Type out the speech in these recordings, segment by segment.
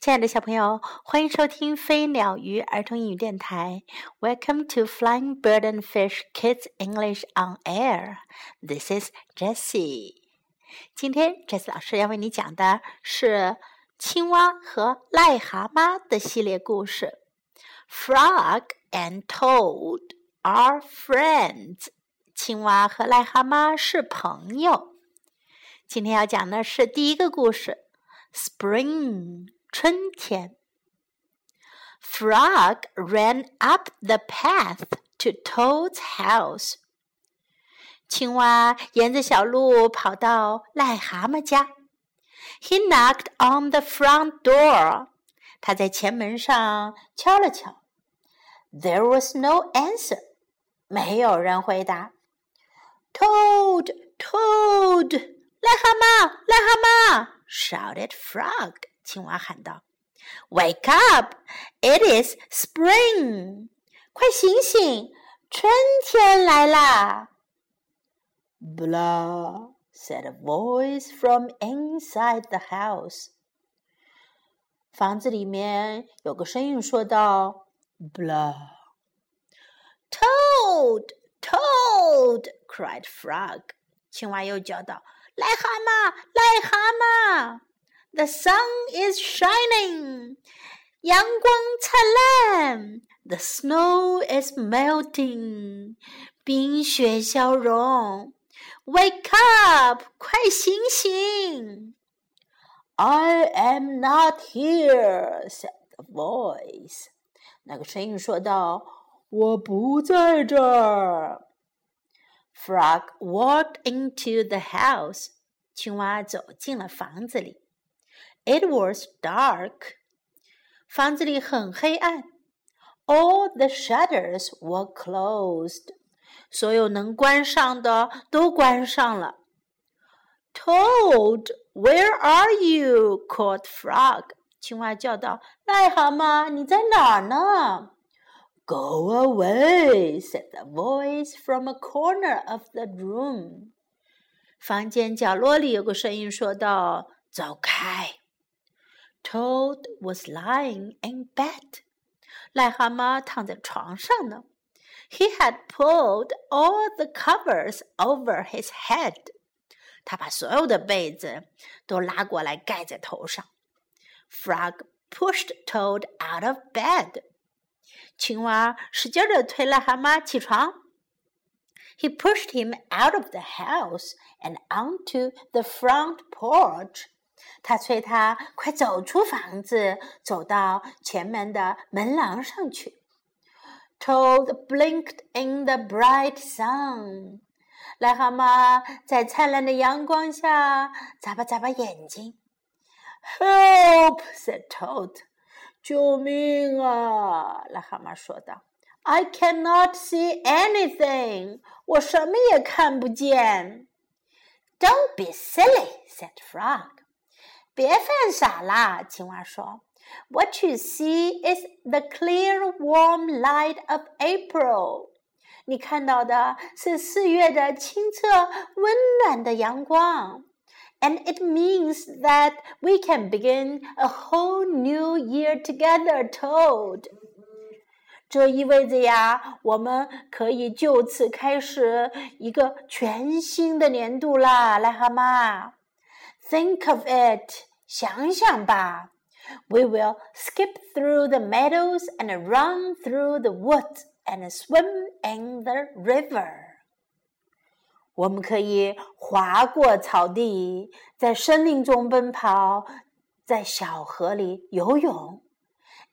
亲爱的小朋友，欢迎收听飞鸟鱼儿童英语电台。Welcome to Flying Bird and Fish Kids English on Air. This is Jessie. 今天 Jessie 老师要为你讲的是青蛙和癞蛤蟆的系列故事。Frog and Toad are friends. 青蛙和癞蛤蟆是朋友。今天要讲的是第一个故事：Spring。春天。Frog ran up the path to Toad's house. 青蛙沿着小路跑到癞蛤蟆家。He knocked on the front door. 他在前门上敲了敲。There was no answer. 没有人回答。Toad, Toad, 癞蛤蟆，癞蛤蟆！shouted Frog. 青蛙喊道：“Wake up! It is spring! 快醒醒，春天来啦！”“Blah!” said a voice from inside the house. 房子里面有个声音说道：“Blah!” “Toad! Toad!” cried Frog. 青蛙又叫道：“癞蛤蟆，癞蛤蟆！” The sun is shining. 阳光灿烂，The snow is melting，冰雪消融。Wake up，快醒醒！I am not here," said the voice. 那个声音说道：“我不在这儿。” Frog walked into the house. 青蛙走进了房子里。 it was dark. 房子里很黑暗。All the shutters were closed. 所有能关上的都关上了。Toad, where are you? called Frog. 青蛙叫道：“癞蛤蟆，你在哪儿呢？”Go away, said the voice from a corner of the room. 房间角落里有个声音说道：“走开。” Toad was lying in bed. 癞蛤蟆躺在床上呢。He had pulled all the covers over his head. 他把所有的被子都拉过来盖在头上。Frog pushed Toad out of bed. 青蛙使劲地推癞蛤蟆起床。He pushed him out of the house and onto the front porch. 他催他快走出房子，走到前门的门廊上去。Toad blinked in the bright sun。癞蛤蟆在灿烂的阳光下眨巴眨巴眼睛。Help! said Toad。救命啊！癞蛤蟆说道。I cannot see anything。我什么也看不见。Don't be silly, said Frog。别犯傻啦！青蛙说：“What you see is the clear, warm light of April。你看到的是四月的清澈、温暖的阳光。And it means that we can begin a whole new year together, Toad。这意味着呀，我们可以就此开始一个全新的年度啦，癞蛤蟆。Think of it。” 想想吧，We will skip through the meadows and run through the woods and swim in the river。我们可以划过草地，在森林中奔跑，在小河里游泳。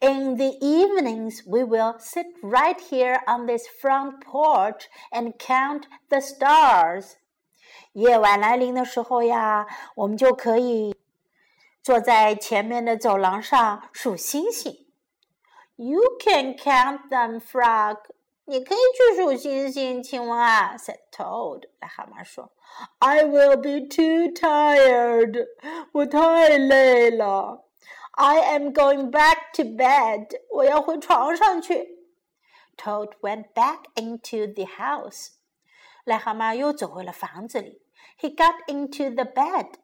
In the evenings, we will sit right here on this front porch and count the stars。夜晚来临的时候呀，我们就可以。 坐在前面的走廊上数星星。You can count them, frog. 你可以去数星星，青蛙。said Toad. 癞蛤蟆说：“I will be too tired. 我太累了。I am going back to bed. 我要回床上去。” Toad went back into the house. 癞蛤蟆又走回了房子里。He got into the bed.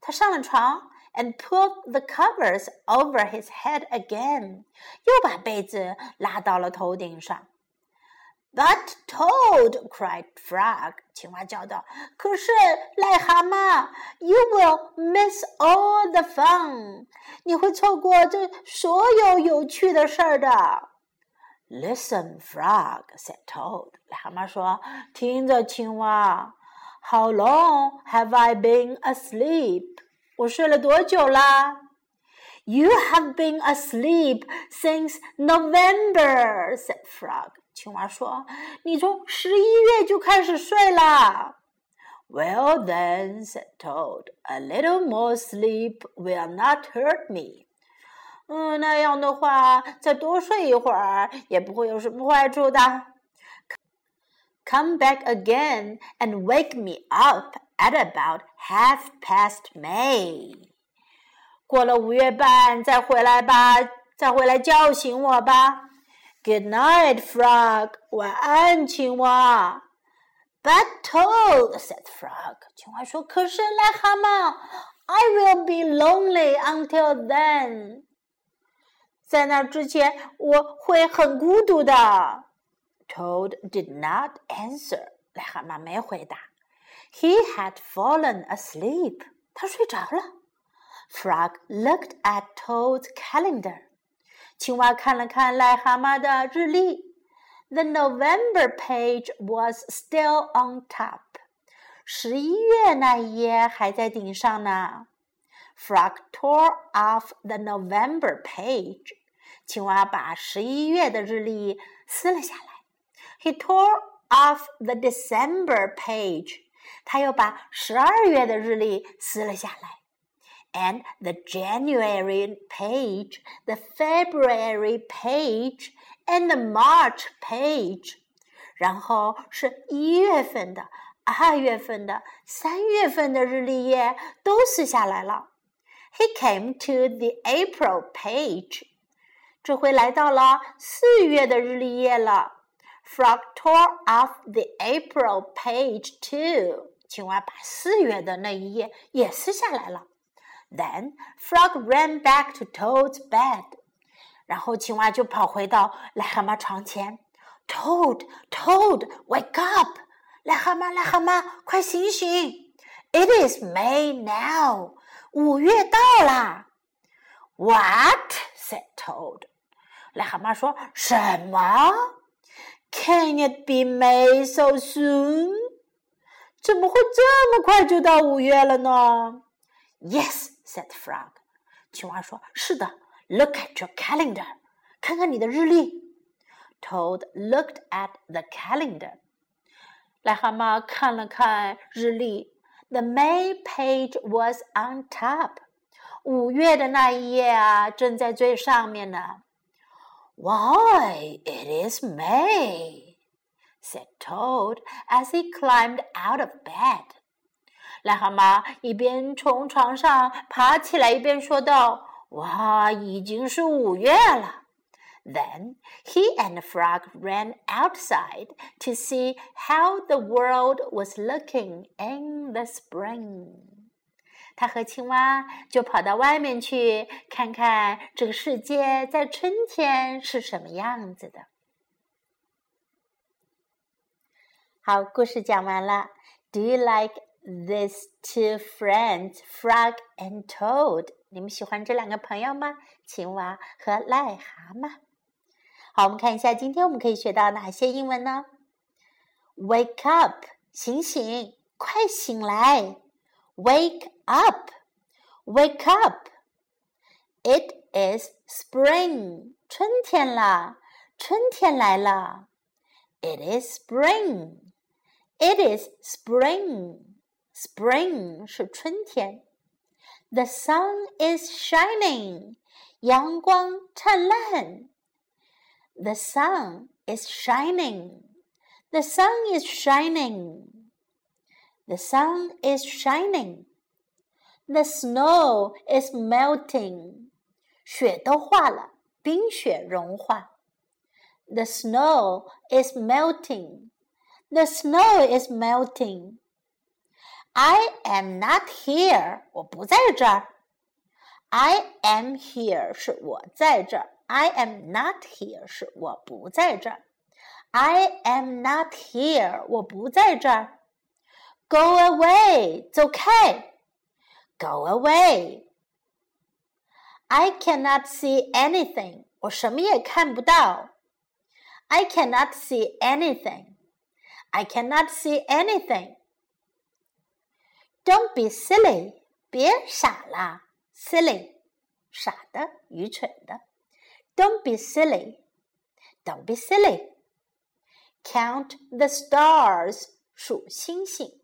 他上了床。 and pulled the covers over his head again，又把被子拉到了头顶上。But Toad cried Frog，青蛙叫道。可是癞蛤蟆，You will miss all the fun，你会错过这所有有趣的事儿的。Listen, Frog said Toad，癞蛤蟆说：“听着，青蛙。How long have I been asleep？ 我睡了多久啦？You have been asleep since November," said Frog. 青蛙说：“你从十一月就开始睡了。” Well then, said Toad, a little more sleep will not hurt me. 嗯，那样的话，再多睡一会儿也不会有什么坏处的。Come back again and wake me up at about half past May. 过了五月半再回来吧，再回来叫醒我吧。Good night, frog. 晚安，青蛙。But Toad said frog. 青蛙说：“可是癞蛤蟆，I will be lonely until then. 在那之前，我会很孤独的。” Toad did not answer. 癞蛤蟆没回答。 He had fallen asleep. 他睡着了。Frog looked at Toad's calendar. 青蛙看了看癞蛤蟆的日历，The November page was still on top。十一月那一页还在顶上呢。Frog tore off the November page。青蛙把十一月的日历撕了下来。He tore off the December page。 他又把十二月的日历撕了下来。and the January page, the February page, and the March page. 然后是一月份的、二月份的、三月份的日历页都撕下来了。He came to the April page，这回来到了四月的日历页了。 Frog tore off the April page too，青蛙把四月的那一页也撕下来了。then Frog ran back to Toad's bed. 然后青蛙就跑回到癞蛤蟆床前。Toad, Toad, wake up! 癞蛤蟆，癞蛤蟆，快醒醒！It is May now. 五月到啦。What? said Toad. 癞蛤蟆说：“什么 ？Can it be May so soon？怎么会这么快就到五月了呢？Yes, said Frog。青蛙说：“是的，Look at your calendar，看看你的日历。” Toad looked at the calendar。癞蛤蟆看了看日历，The May page was on top。五月的那一页啊，正在最上面呢。 Why, it is May, said Toad as he climbed out of bed. 癞蛤蟆一边从床上爬起来，一边说道：“哇，已经是五月了。” Then he and the frog ran outside to see how the world was looking in the spring. 他和青蛙就跑到外面去看看这个世界在春天是什么样子的。好，故事讲完了。Do you like these two friends, Frog and Toad。你们喜欢这两个朋友吗？青蛙和癞蛤蟆。好，我们看一下，今天我们可以学到哪些英文呢？Wake up，醒醒，快醒来 ！Wake up，wake up。It is spring，春天啦，春天来了。It is spring，it is spring。Spring 是春天。The sun is shining，阳光灿烂。The sun is shining. The sun is shining. The sun is shining. The snow is melting. 雪都化了，冰雪融化。The snow is melting. The snow is melting. I am not here. 我不在这儿。 I am here 是我在这儿，I am not here 是我不在这儿。I am not here，我不在这儿。 Go away，走开。Go away。I cannot see anything，我什么也看不到。I cannot see anything. I cannot see anything. Don't be silly. 别傻啦，silly，傻的，愚蠢的。Don't be silly. Don't be silly. Count the stars. 数星星。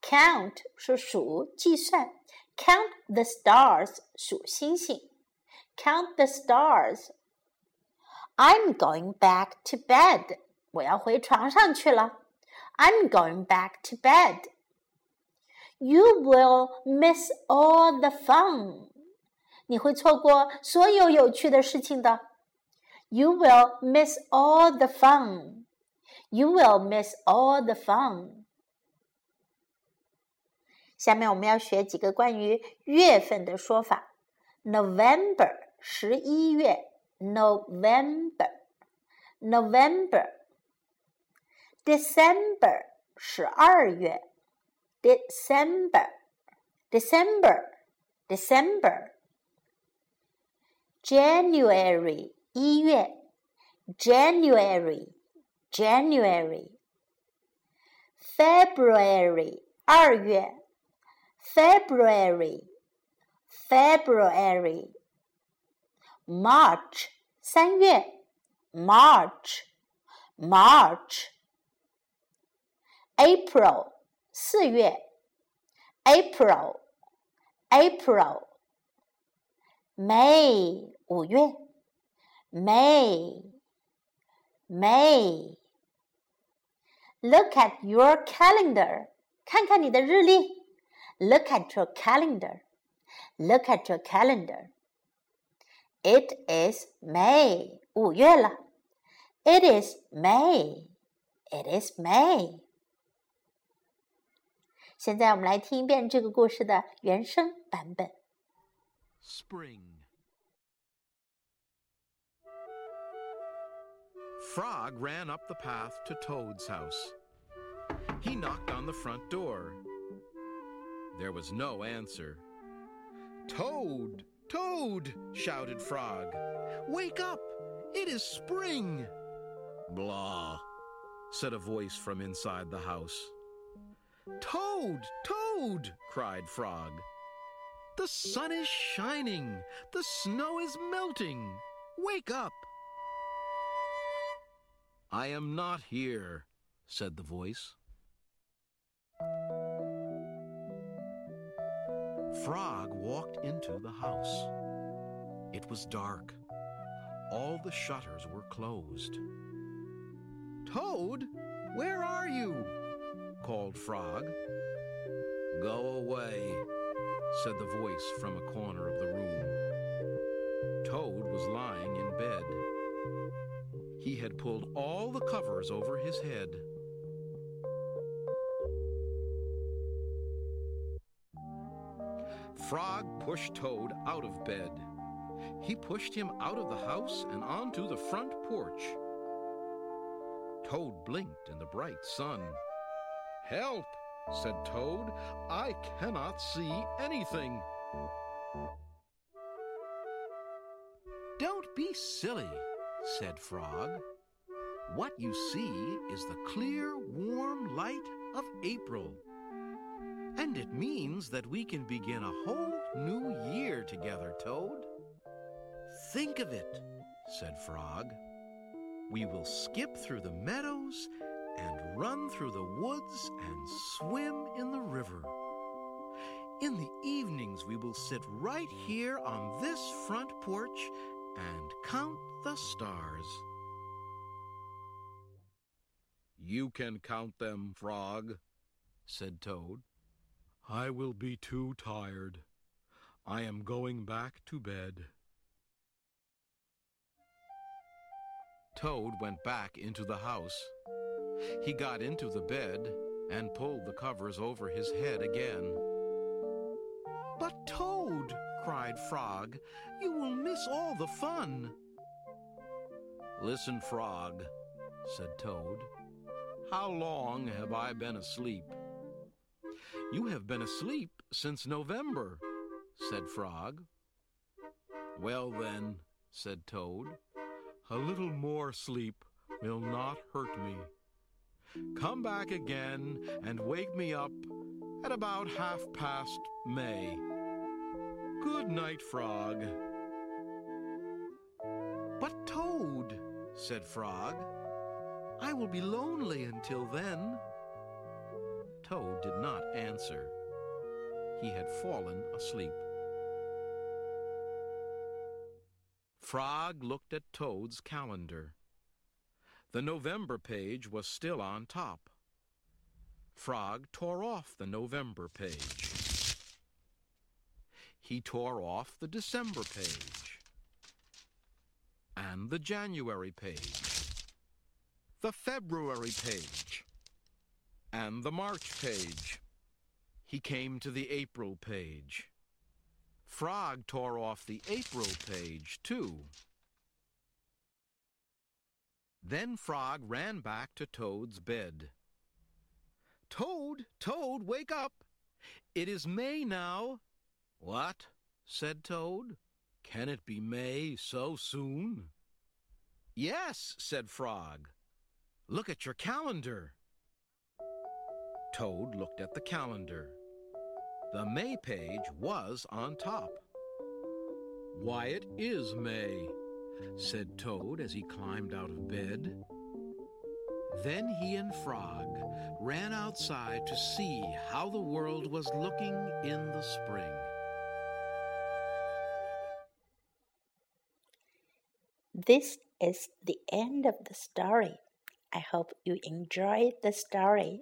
Count 是数，计算。Count the stars. 数星星。Count the stars. I'm going back to bed. 我要回床上去了。I'm going back to bed. You will miss all the fun. 你会错过所有有趣的事情的。You will miss all the fun. You will miss all the fun. 下面我们要学几个关于月份的说法。November 十一月。November, November, December 十二月，December, December, December, January 一月，January, January, February 二月 ，February, February。March 三月，March March April 四月，April April May 五月，May May Look at your calendar 看看你的日历 ，Look at your calendar Look at your calendar it is May，五月了。It is May. It is May. 现在我们来听一遍这个故事的原声版本。Spring. Frog ran up the path to Toad's house. He knocked on the front door. There was no answer. Toad! Toad! shouted Frog. Wake up! It is spring! Blah, said a voice from inside the house. Toad! Toad! cried Frog. The sun is shining! The snow is melting! Wake up! I am not here, said the voice. Frog walked into the house. It was dark. All the shutters were closed. Toad, where are you? called Frog. Go away, said the voice from a corner of the room. Toad was lying in bed. He had pulled all the covers over his head. Frog pushed Toad out of bed. He pushed him out of the house and onto the front porch. Toad blinked in the bright sun. Help, said Toad. I cannot see anything. Don't be silly, said Frog. What you see is the clear, warm light of April. And it means that we can begin a whole new year together, Toad. Think of it, said Frog. We will skip through the meadows and run through the woods and swim in the river. In the evenings, we will sit right here on this front porch and count the stars. You can count them, Frog, said Toad. I will be too tired. I am going back to bed. Toad went back into the house. He got into the bed and pulled the covers over his head again. But Toad, cried Frog. You will miss all the fun. Listen, Frog, said Toad. How long have I been asleep? You have been asleep since November, said Frog. Well, then, said Toad, a little more sleep will not hurt me. Come back again and wake me up at about half past May. Good night, Frog. But Toad, said Frog, I will be lonely until then. Toad did not answer. He had fallen asleep. Frog looked at Toad's calendar. The November page was still on top. Frog tore off the November page. He tore off the December page. And the January page. The February page. And the March page. He came to the April page. Frog tore off the April page, too. Then Frog ran back to Toad's bed. Toad, Toad, wake up! It is May now. What? said Toad. Can it be May so soon? Yes, said Frog. Look at your calendar. Toad looked at the calendar. The May page was on top. Why, it is May, said Toad as he climbed out of bed. Then he and Frog ran outside to see how the world was looking in the spring. This is the end of the story. I hope you enjoyed the story.